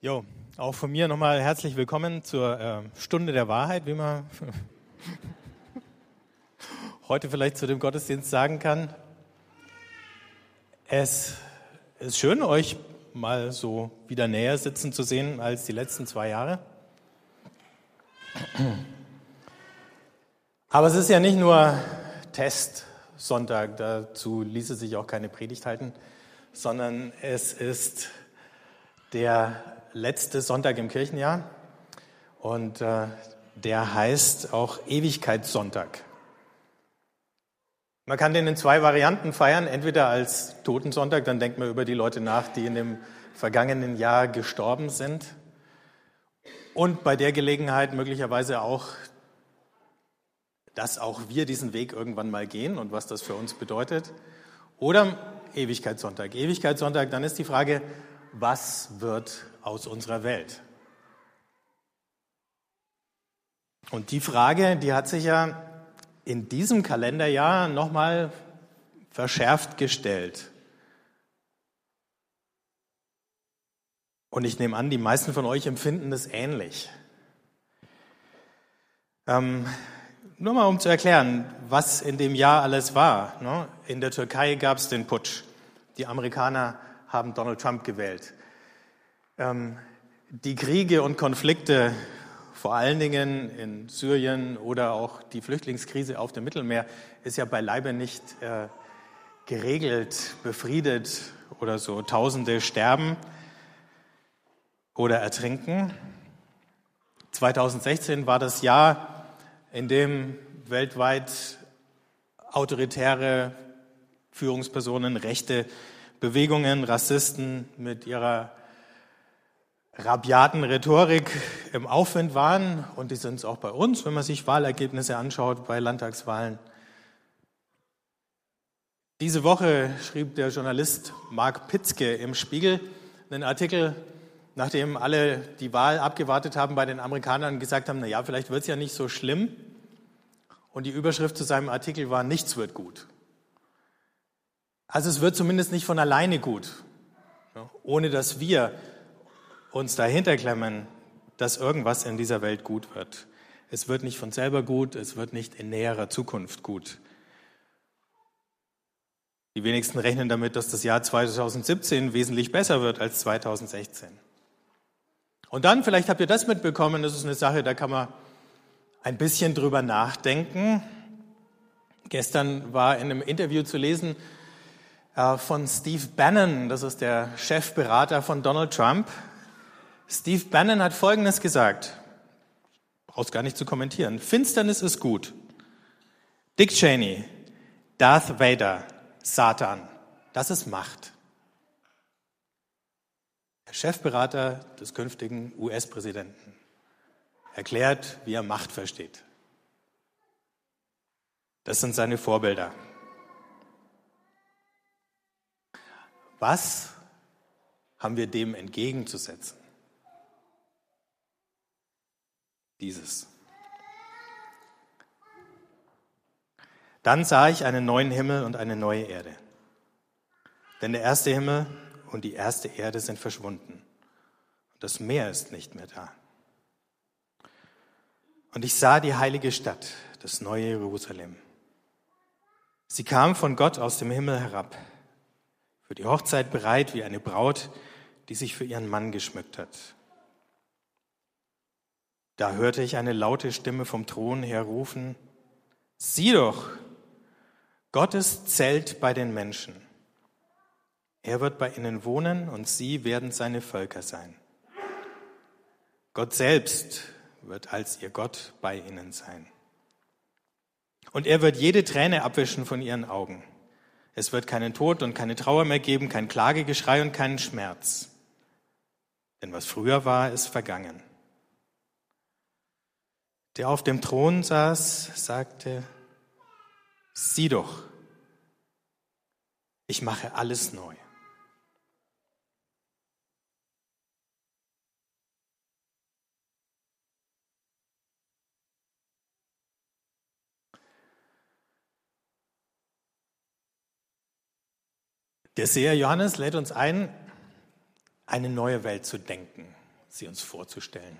Jo, auch von mir nochmal herzlich willkommen zur äh, Stunde der Wahrheit, wie man heute vielleicht zu dem Gottesdienst sagen kann. Es ist schön, euch mal so wieder näher sitzen zu sehen als die letzten zwei Jahre. Aber es ist ja nicht nur Testsonntag, dazu ließe sich auch keine Predigt halten, sondern es ist der letzte Sonntag im Kirchenjahr und äh, der heißt auch Ewigkeitssonntag. Man kann den in zwei Varianten feiern, entweder als Totensonntag, dann denkt man über die Leute nach, die in dem vergangenen Jahr gestorben sind und bei der Gelegenheit möglicherweise auch, dass auch wir diesen Weg irgendwann mal gehen und was das für uns bedeutet. Oder Ewigkeitssonntag. Ewigkeitssonntag, dann ist die Frage, was wird aus unserer Welt? Und die Frage, die hat sich ja in diesem Kalenderjahr nochmal verschärft gestellt. Und ich nehme an, die meisten von euch empfinden das ähnlich. Ähm, nur mal um zu erklären, was in dem Jahr alles war. Ne? In der Türkei gab es den Putsch. Die Amerikaner haben Donald Trump gewählt. Ähm, die Kriege und Konflikte, vor allen Dingen in Syrien oder auch die Flüchtlingskrise auf dem Mittelmeer, ist ja beileibe nicht äh, geregelt, befriedet oder so. Tausende sterben oder ertrinken. 2016 war das Jahr, in dem weltweit autoritäre Führungspersonen, rechte Bewegungen, Rassisten mit ihrer rabiaten Rhetorik im Aufwind waren. Und die sind es auch bei uns, wenn man sich Wahlergebnisse anschaut bei Landtagswahlen. Diese Woche schrieb der Journalist Mark Pitzke im Spiegel einen Artikel, nachdem alle die Wahl abgewartet haben bei den Amerikanern und gesagt haben, na ja, vielleicht wird es ja nicht so schlimm. Und die Überschrift zu seinem Artikel war, nichts wird gut. Also es wird zumindest nicht von alleine gut, ohne dass wir uns dahinter klemmen, dass irgendwas in dieser Welt gut wird. Es wird nicht von selber gut, es wird nicht in näherer Zukunft gut. Die wenigsten rechnen damit, dass das Jahr 2017 wesentlich besser wird als 2016. Und dann, vielleicht habt ihr das mitbekommen, das ist eine Sache, da kann man ein bisschen drüber nachdenken. Gestern war in einem Interview zu lesen, von Steve Bannon, das ist der Chefberater von Donald Trump. Steve Bannon hat Folgendes gesagt, brauchst gar nicht zu kommentieren. Finsternis ist gut. Dick Cheney, Darth Vader, Satan, das ist Macht. Der Chefberater des künftigen US-Präsidenten erklärt, wie er Macht versteht. Das sind seine Vorbilder. Was haben wir dem entgegenzusetzen? Dieses. Dann sah ich einen neuen Himmel und eine neue Erde. Denn der erste Himmel und die erste Erde sind verschwunden. Und das Meer ist nicht mehr da. Und ich sah die heilige Stadt, das neue Jerusalem. Sie kam von Gott aus dem Himmel herab für die Hochzeit bereit wie eine Braut, die sich für ihren Mann geschmückt hat. Da hörte ich eine laute Stimme vom Thron her rufen, sieh doch, Gottes Zelt bei den Menschen. Er wird bei ihnen wohnen und sie werden seine Völker sein. Gott selbst wird als ihr Gott bei ihnen sein. Und er wird jede Träne abwischen von ihren Augen. Es wird keinen Tod und keine Trauer mehr geben, kein Klagegeschrei und keinen Schmerz. Denn was früher war, ist vergangen. Der auf dem Thron saß, sagte, sieh doch, ich mache alles neu. Der Seher Johannes lädt uns ein, eine neue Welt zu denken. sie uns vorzustellen.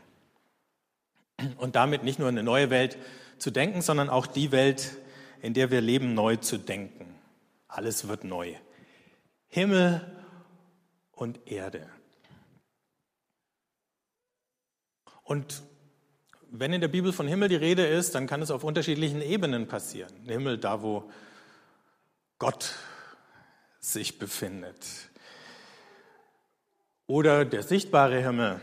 Und damit nicht nur eine neue Welt zu denken, sondern auch die Welt, in der wir leben, neu zu denken. Alles wird neu. Himmel und Erde. Und wenn in der Bibel von Himmel die Rede ist, dann kann es auf unterschiedlichen Ebenen passieren. Himmel, da wo Gott sich befindet. Oder der sichtbare Himmel.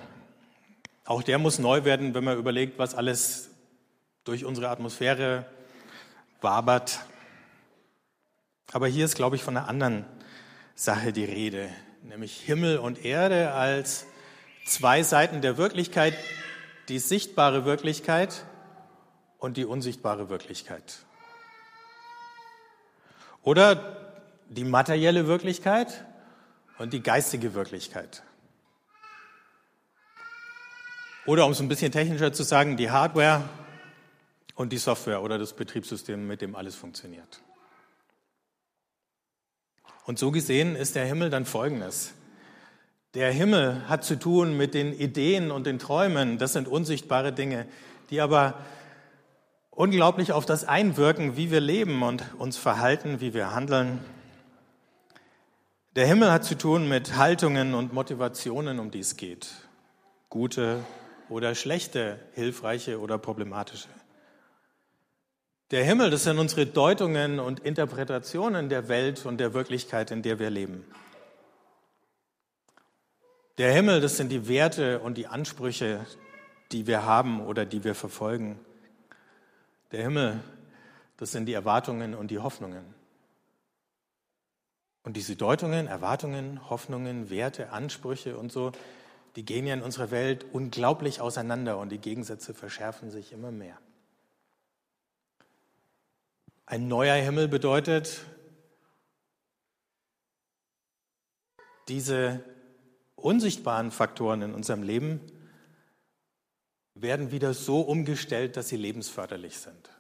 Auch der muss neu werden, wenn man überlegt, was alles durch unsere Atmosphäre wabert. Aber hier ist, glaube ich, von einer anderen Sache die Rede, nämlich Himmel und Erde als zwei Seiten der Wirklichkeit, die sichtbare Wirklichkeit und die unsichtbare Wirklichkeit. Oder die materielle Wirklichkeit und die geistige Wirklichkeit. Oder um es ein bisschen technischer zu sagen, die Hardware und die Software oder das Betriebssystem, mit dem alles funktioniert. Und so gesehen ist der Himmel dann folgendes. Der Himmel hat zu tun mit den Ideen und den Träumen. Das sind unsichtbare Dinge, die aber unglaublich auf das einwirken, wie wir leben und uns verhalten, wie wir handeln. Der Himmel hat zu tun mit Haltungen und Motivationen, um die es geht. Gute oder schlechte, hilfreiche oder problematische. Der Himmel, das sind unsere Deutungen und Interpretationen der Welt und der Wirklichkeit, in der wir leben. Der Himmel, das sind die Werte und die Ansprüche, die wir haben oder die wir verfolgen. Der Himmel, das sind die Erwartungen und die Hoffnungen. Und diese Deutungen, Erwartungen, Hoffnungen, Werte, Ansprüche und so, die gehen ja in unserer Welt unglaublich auseinander und die Gegensätze verschärfen sich immer mehr. Ein neuer Himmel bedeutet, diese unsichtbaren Faktoren in unserem Leben werden wieder so umgestellt, dass sie lebensförderlich sind.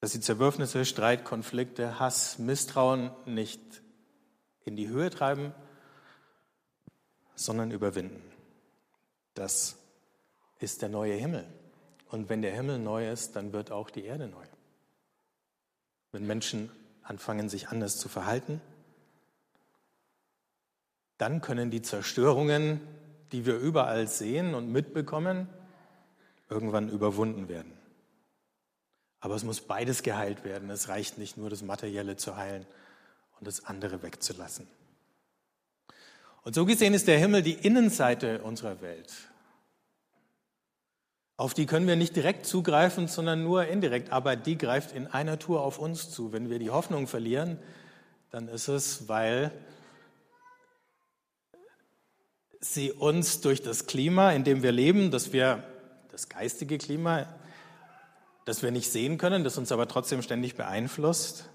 Dass sie Zerwürfnisse, Streit, Konflikte, Hass, Misstrauen nicht in die Höhe treiben, sondern überwinden. Das ist der neue Himmel. Und wenn der Himmel neu ist, dann wird auch die Erde neu. Wenn Menschen anfangen, sich anders zu verhalten, dann können die Zerstörungen, die wir überall sehen und mitbekommen, irgendwann überwunden werden. Aber es muss beides geheilt werden. Es reicht nicht nur, das Materielle zu heilen und das andere wegzulassen. Und so gesehen ist der Himmel die Innenseite unserer Welt. Auf die können wir nicht direkt zugreifen, sondern nur indirekt. Aber die greift in einer Tour auf uns zu. Wenn wir die Hoffnung verlieren, dann ist es, weil sie uns durch das Klima, in dem wir leben, dass wir das geistige Klima, das wir nicht sehen können, das uns aber trotzdem ständig beeinflusst,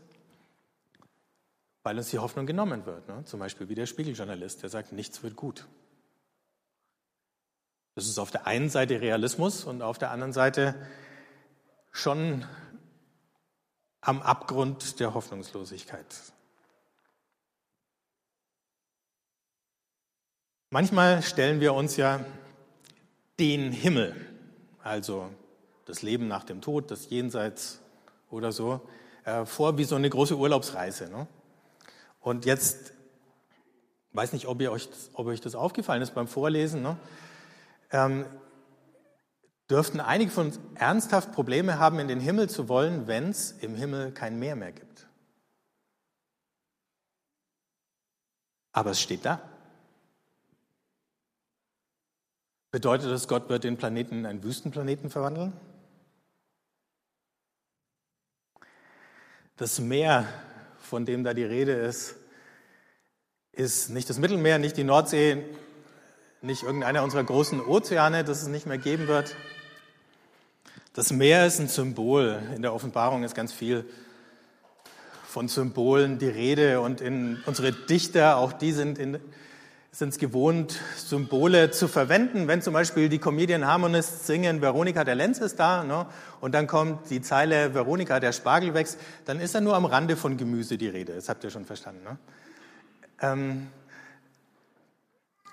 weil uns die Hoffnung genommen wird. Ne? Zum Beispiel wie der Spiegeljournalist, der sagt, nichts wird gut. Das ist auf der einen Seite Realismus und auf der anderen Seite schon am Abgrund der Hoffnungslosigkeit. Manchmal stellen wir uns ja den Himmel, also das Leben nach dem Tod, das Jenseits oder so, äh, vor wie so eine große Urlaubsreise. Ne? Und jetzt, weiß nicht, ob, ihr euch, ob euch das aufgefallen ist beim Vorlesen, ne? ähm, dürften einige von uns ernsthaft Probleme haben, in den Himmel zu wollen, wenn es im Himmel kein Meer mehr gibt. Aber es steht da. Bedeutet das, Gott wird den Planeten in einen Wüstenplaneten verwandeln? Das Meer, von dem da die Rede ist, ist nicht das Mittelmeer, nicht die Nordsee, nicht irgendeiner unserer großen Ozeane, das es nicht mehr geben wird. Das Meer ist ein Symbol. In der Offenbarung ist ganz viel von Symbolen die Rede und in unsere Dichter, auch die sind in, sind es gewohnt, Symbole zu verwenden. Wenn zum Beispiel die Comedian Harmonists singen, Veronika der Lenz ist da, ne, und dann kommt die Zeile Veronika der Spargel wächst, dann ist da nur am Rande von Gemüse die Rede. Das habt ihr schon verstanden. Ne? Ähm,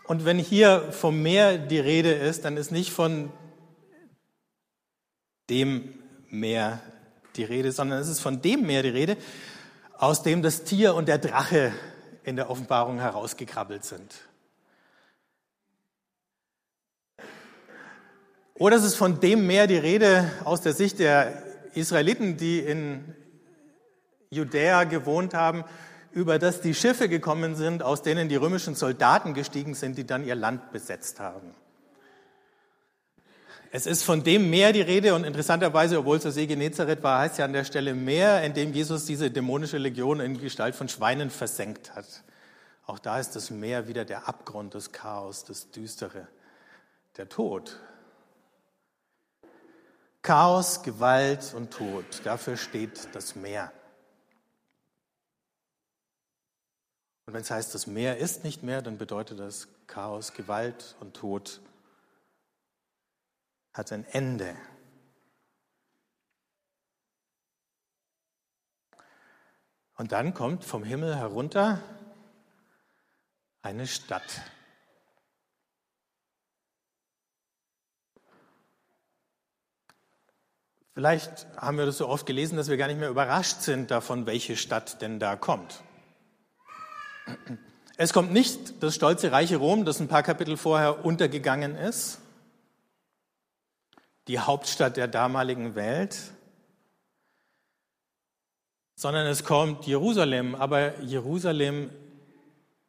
und wenn hier vom Meer die Rede ist, dann ist nicht von dem Meer die Rede, sondern es ist von dem Meer die Rede, aus dem das Tier und der Drache in der Offenbarung herausgekrabbelt sind. Oder es ist von dem Meer die Rede aus der Sicht der Israeliten, die in Judäa gewohnt haben, über das die Schiffe gekommen sind, aus denen die römischen Soldaten gestiegen sind, die dann ihr Land besetzt haben. Es ist von dem Meer die Rede und interessanterweise, obwohl es der See Genezareth war, heißt ja an der Stelle Meer, in dem Jesus diese dämonische Legion in Gestalt von Schweinen versenkt hat. Auch da ist das Meer wieder der Abgrund, das Chaos, das Düstere, der Tod. Chaos, Gewalt und Tod, dafür steht das Meer. Und wenn es heißt, das Meer ist nicht mehr, dann bedeutet das Chaos, Gewalt und Tod hat ein Ende. Und dann kommt vom Himmel herunter eine Stadt. Vielleicht haben wir das so oft gelesen, dass wir gar nicht mehr überrascht sind davon, welche Stadt denn da kommt. Es kommt nicht das stolze reiche Rom, das ein paar Kapitel vorher untergegangen ist, die Hauptstadt der damaligen Welt, sondern es kommt Jerusalem, aber Jerusalem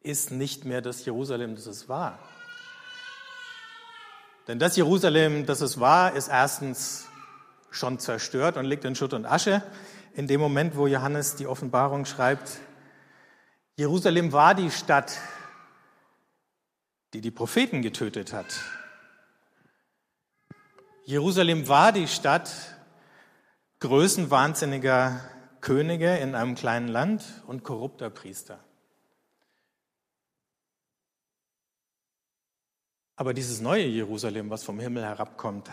ist nicht mehr das Jerusalem, das es war. Denn das Jerusalem, das es war, ist erstens schon zerstört und liegt in Schutt und Asche. In dem Moment, wo Johannes die Offenbarung schreibt, Jerusalem war die Stadt, die die Propheten getötet hat. Jerusalem war die Stadt größenwahnsinniger Könige in einem kleinen Land und korrupter Priester. Aber dieses neue Jerusalem, was vom Himmel herabkommt,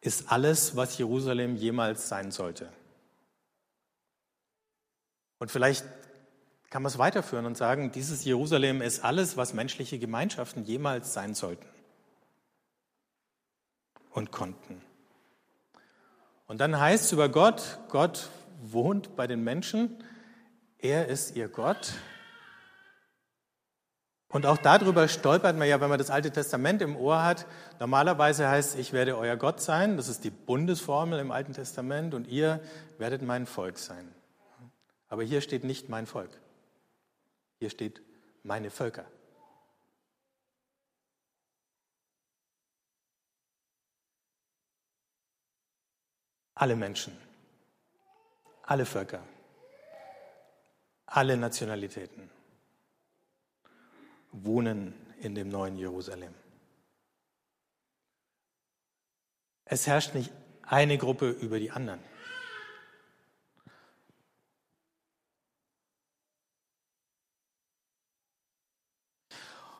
ist alles, was Jerusalem jemals sein sollte. Und vielleicht kann man es weiterführen und sagen, dieses Jerusalem ist alles, was menschliche Gemeinschaften jemals sein sollten und konnten. Und dann heißt es über Gott, Gott wohnt bei den Menschen, er ist ihr Gott. Und auch darüber stolpert man ja, wenn man das Alte Testament im Ohr hat. Normalerweise heißt es, ich werde euer Gott sein, das ist die Bundesformel im Alten Testament, und ihr werdet mein Volk sein. Aber hier steht nicht mein Volk. Hier steht meine Völker. Alle Menschen, alle Völker, alle Nationalitäten wohnen in dem neuen Jerusalem. Es herrscht nicht eine Gruppe über die anderen.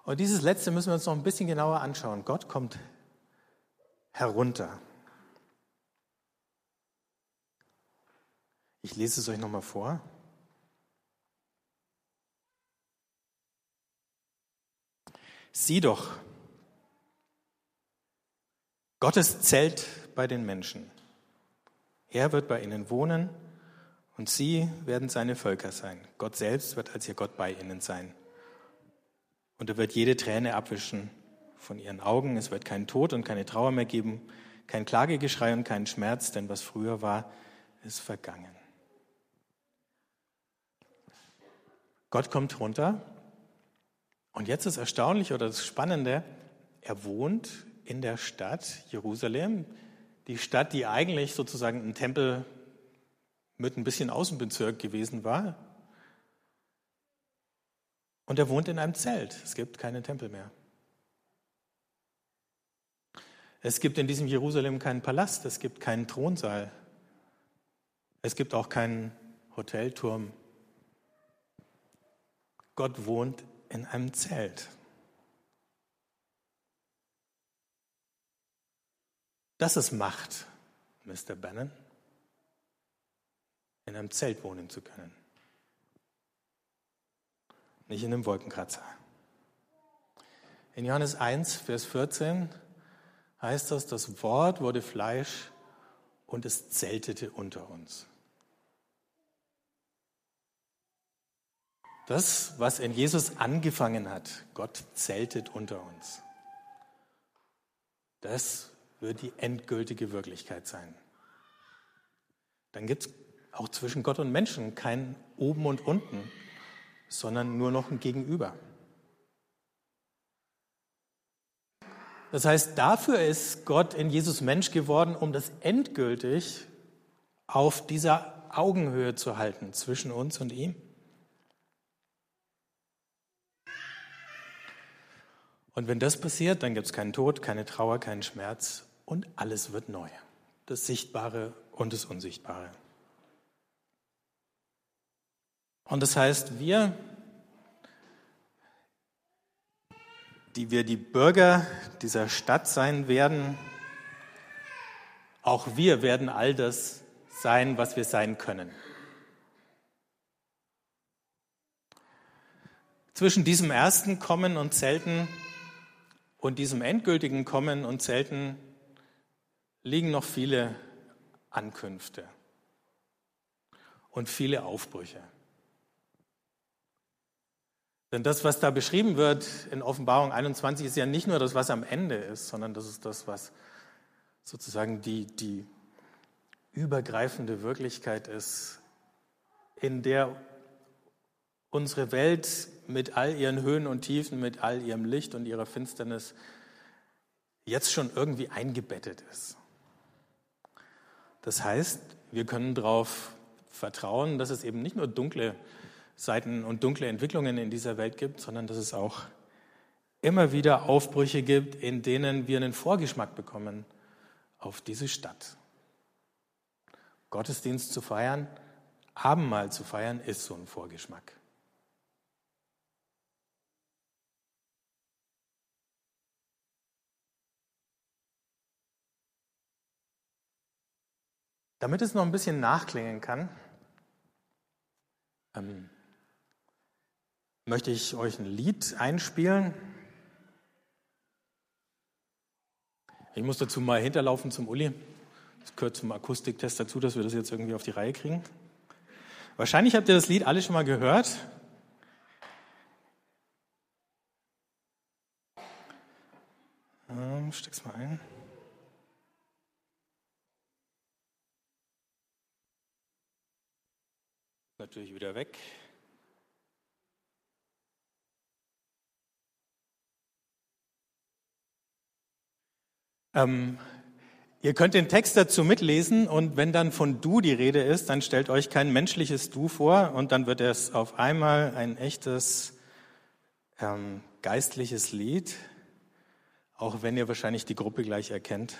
Und dieses letzte müssen wir uns noch ein bisschen genauer anschauen. Gott kommt herunter. Ich lese es euch nochmal vor. Sieh doch, Gottes Zelt bei den Menschen. Er wird bei ihnen wohnen und sie werden seine Völker sein. Gott selbst wird als ihr Gott bei ihnen sein. Und er wird jede Träne abwischen von ihren Augen. Es wird keinen Tod und keine Trauer mehr geben, kein Klagegeschrei und keinen Schmerz, denn was früher war, ist vergangen. Gott kommt runter und jetzt ist erstaunlich oder das Spannende, er wohnt in der Stadt Jerusalem, die Stadt, die eigentlich sozusagen ein Tempel mit ein bisschen Außenbezirk gewesen war, und er wohnt in einem Zelt. Es gibt keinen Tempel mehr. Es gibt in diesem Jerusalem keinen Palast, es gibt keinen Thronsaal. Es gibt auch keinen Hotelturm. Gott wohnt in einem Zelt. Das ist Macht, Mr. Bannon, in einem Zelt wohnen zu können. nicht in einem Wolkenkratzer. In Johannes 1, Vers 14 heißt das, das Wort wurde Fleisch und es zeltete unter uns. Das, was in Jesus angefangen hat, Gott zeltet unter uns, das wird die endgültige Wirklichkeit sein. Dann gibt es auch zwischen Gott und Menschen kein Oben und Unten, sondern nur noch ein Gegenüber. Das heißt, dafür ist Gott in Jesus Mensch geworden, um das endgültig auf dieser Augenhöhe zu halten zwischen uns und ihm. Und wenn das passiert, dann gibt es keinen Tod, keine Trauer, keinen Schmerz und alles wird neu. Das Sichtbare und das Unsichtbare. Und das heißt, wir, die wir die Bürger dieser Stadt sein werden, auch wir werden all das sein, was wir sein können. Zwischen diesem ersten Kommen und Zelten und diesem endgültigen Kommen und Zelten liegen noch viele Ankünfte und viele Aufbrüche. Denn das, was da beschrieben wird in Offenbarung 21, ist ja nicht nur das, was am Ende ist, sondern das ist das, was sozusagen die, die übergreifende Wirklichkeit ist, in der unsere Welt mit all ihren Höhen und Tiefen, mit all ihrem Licht und ihrer Finsternis jetzt schon irgendwie eingebettet ist. Das heißt, wir können darauf vertrauen, dass es eben nicht nur dunkle Seiten und dunkle Entwicklungen in dieser Welt gibt, sondern dass es auch immer wieder Aufbrüche gibt, in denen wir einen Vorgeschmack bekommen auf diese Stadt. Gottesdienst zu feiern, Abendmahl zu feiern, ist so ein Vorgeschmack. Damit es noch ein bisschen nachklingen kann, ähm, möchte ich euch ein Lied einspielen. Ich muss dazu mal hinterlaufen zum Uli. Das gehört zum Akustiktest dazu, dass wir das jetzt irgendwie auf die Reihe kriegen. Wahrscheinlich habt ihr das Lied alle schon mal gehört. Ähm, steck's mal ein. Natürlich wieder weg. Ähm, ihr könnt den Text dazu mitlesen und wenn dann von du die Rede ist, dann stellt euch kein menschliches du vor und dann wird es auf einmal ein echtes ähm, geistliches Lied, auch wenn ihr wahrscheinlich die Gruppe gleich erkennt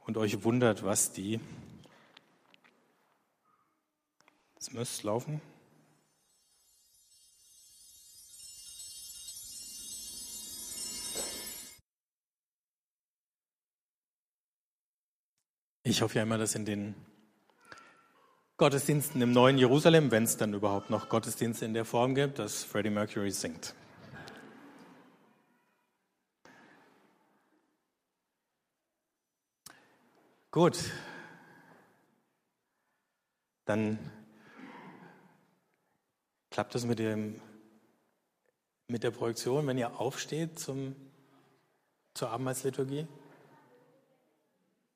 und euch wundert, was die Es müsste laufen. Ich hoffe ja immer, dass in den Gottesdiensten im neuen Jerusalem, wenn es dann überhaupt noch Gottesdienste in der Form gibt, dass Freddie Mercury singt. Gut, dann Klappt das mit, dem, mit der Projektion, wenn ihr aufsteht zum, zur Abendmahlsliturgie?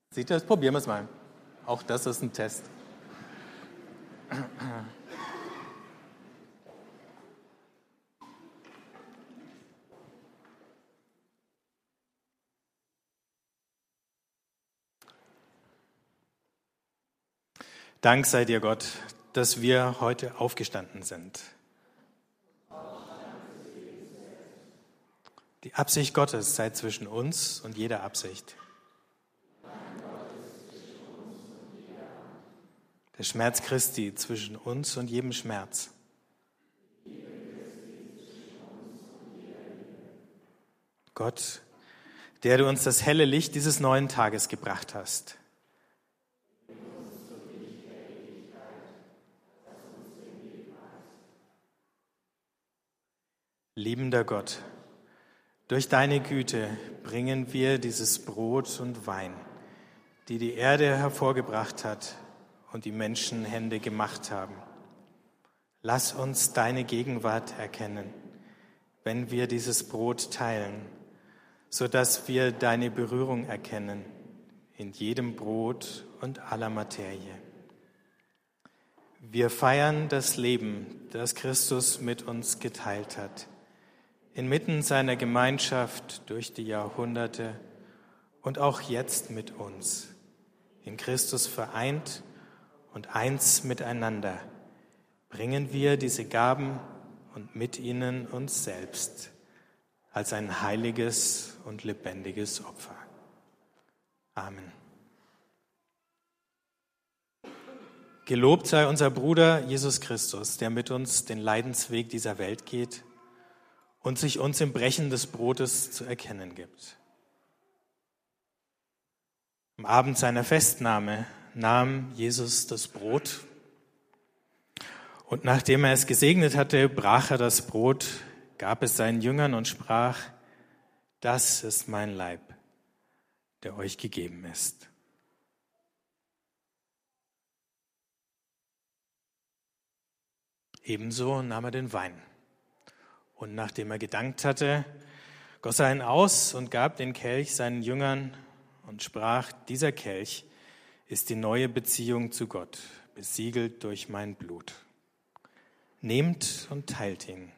Sieht das? Probieren wir es mal. Auch das ist ein Test. Dank sei dir, Gott, dass wir heute aufgestanden sind. Die Absicht Gottes sei zwischen uns und jeder Absicht. Der Schmerz Christi zwischen uns und jedem Schmerz. Gott, der du uns das helle Licht dieses neuen Tages gebracht hast. Liebender Gott, durch deine Güte bringen wir dieses Brot und Wein, die die Erde hervorgebracht hat und die Menschenhände gemacht haben. Lass uns deine Gegenwart erkennen, wenn wir dieses Brot teilen, so dass wir deine Berührung erkennen in jedem Brot und aller Materie. Wir feiern das Leben, das Christus mit uns geteilt hat inmitten seiner Gemeinschaft durch die Jahrhunderte und auch jetzt mit uns, in Christus vereint und eins miteinander, bringen wir diese Gaben und mit ihnen uns selbst als ein heiliges und lebendiges Opfer. Amen. Gelobt sei unser Bruder Jesus Christus, der mit uns den Leidensweg dieser Welt geht und sich uns im Brechen des Brotes zu erkennen gibt. Am Abend seiner Festnahme nahm Jesus das Brot und nachdem er es gesegnet hatte, brach er das Brot, gab es seinen Jüngern und sprach, das ist mein Leib, der euch gegeben ist. Ebenso nahm er den Wein. Und nachdem er gedankt hatte, goss er ihn aus und gab den Kelch seinen Jüngern und sprach, dieser Kelch ist die neue Beziehung zu Gott, besiegelt durch mein Blut. Nehmt und teilt ihn.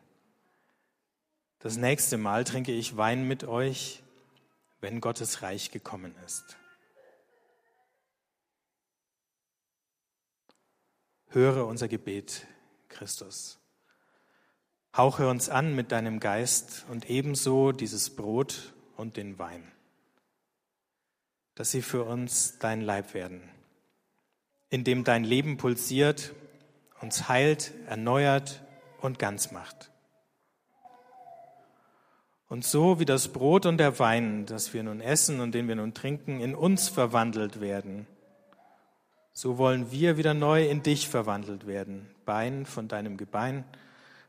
Das nächste Mal trinke ich Wein mit euch, wenn Gottes Reich gekommen ist. Höre unser Gebet, Christus. Hauche uns an mit deinem Geist und ebenso dieses Brot und den Wein, dass sie für uns dein Leib werden, in dem dein Leben pulsiert, uns heilt, erneuert und ganz macht. Und so wie das Brot und der Wein, das wir nun essen und den wir nun trinken, in uns verwandelt werden, so wollen wir wieder neu in dich verwandelt werden, Bein von deinem Gebein,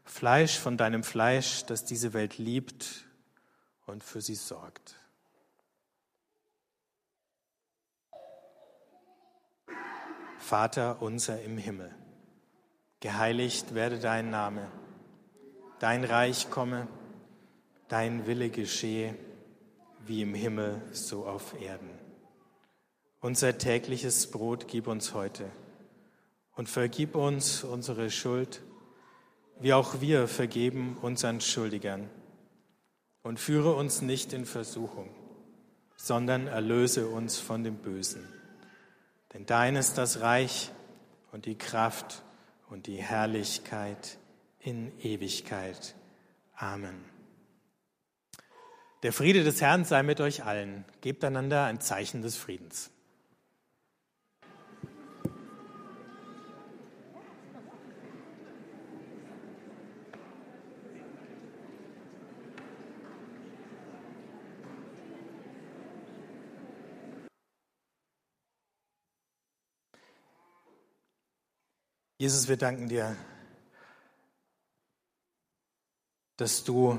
Fleisch von deinem Fleisch, das diese Welt liebt und für sie sorgt. Vater unser im Himmel, geheiligt werde dein Name, dein Reich komme, dein Wille geschehe, wie im Himmel so auf Erden. Unser tägliches Brot gib uns heute und vergib uns unsere Schuld, wie auch wir vergeben unseren Schuldigern. Und führe uns nicht in Versuchung, sondern erlöse uns von dem Bösen. Denn dein ist das Reich und die Kraft und die Herrlichkeit in Ewigkeit. Amen. Der Friede des Herrn sei mit euch allen. Gebt einander ein Zeichen des Friedens. Jesus, wir danken dir, dass du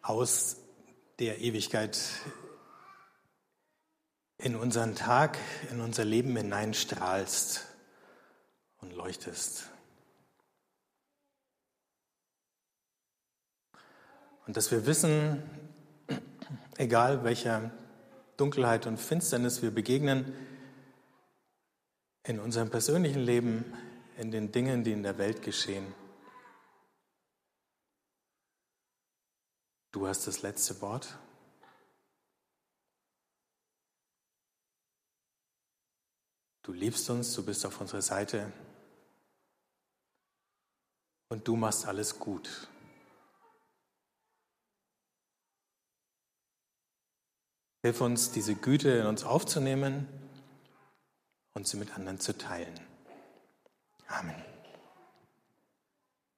aus der Ewigkeit in unseren Tag, in unser Leben hineinstrahlst und leuchtest. Und dass wir wissen, egal welcher Dunkelheit und Finsternis wir begegnen, in unserem persönlichen Leben, in den Dingen, die in der Welt geschehen. Du hast das letzte Wort. Du liebst uns, du bist auf unserer Seite und du machst alles gut. Hilf uns, diese Güte in uns aufzunehmen und sie mit anderen zu teilen. Amen.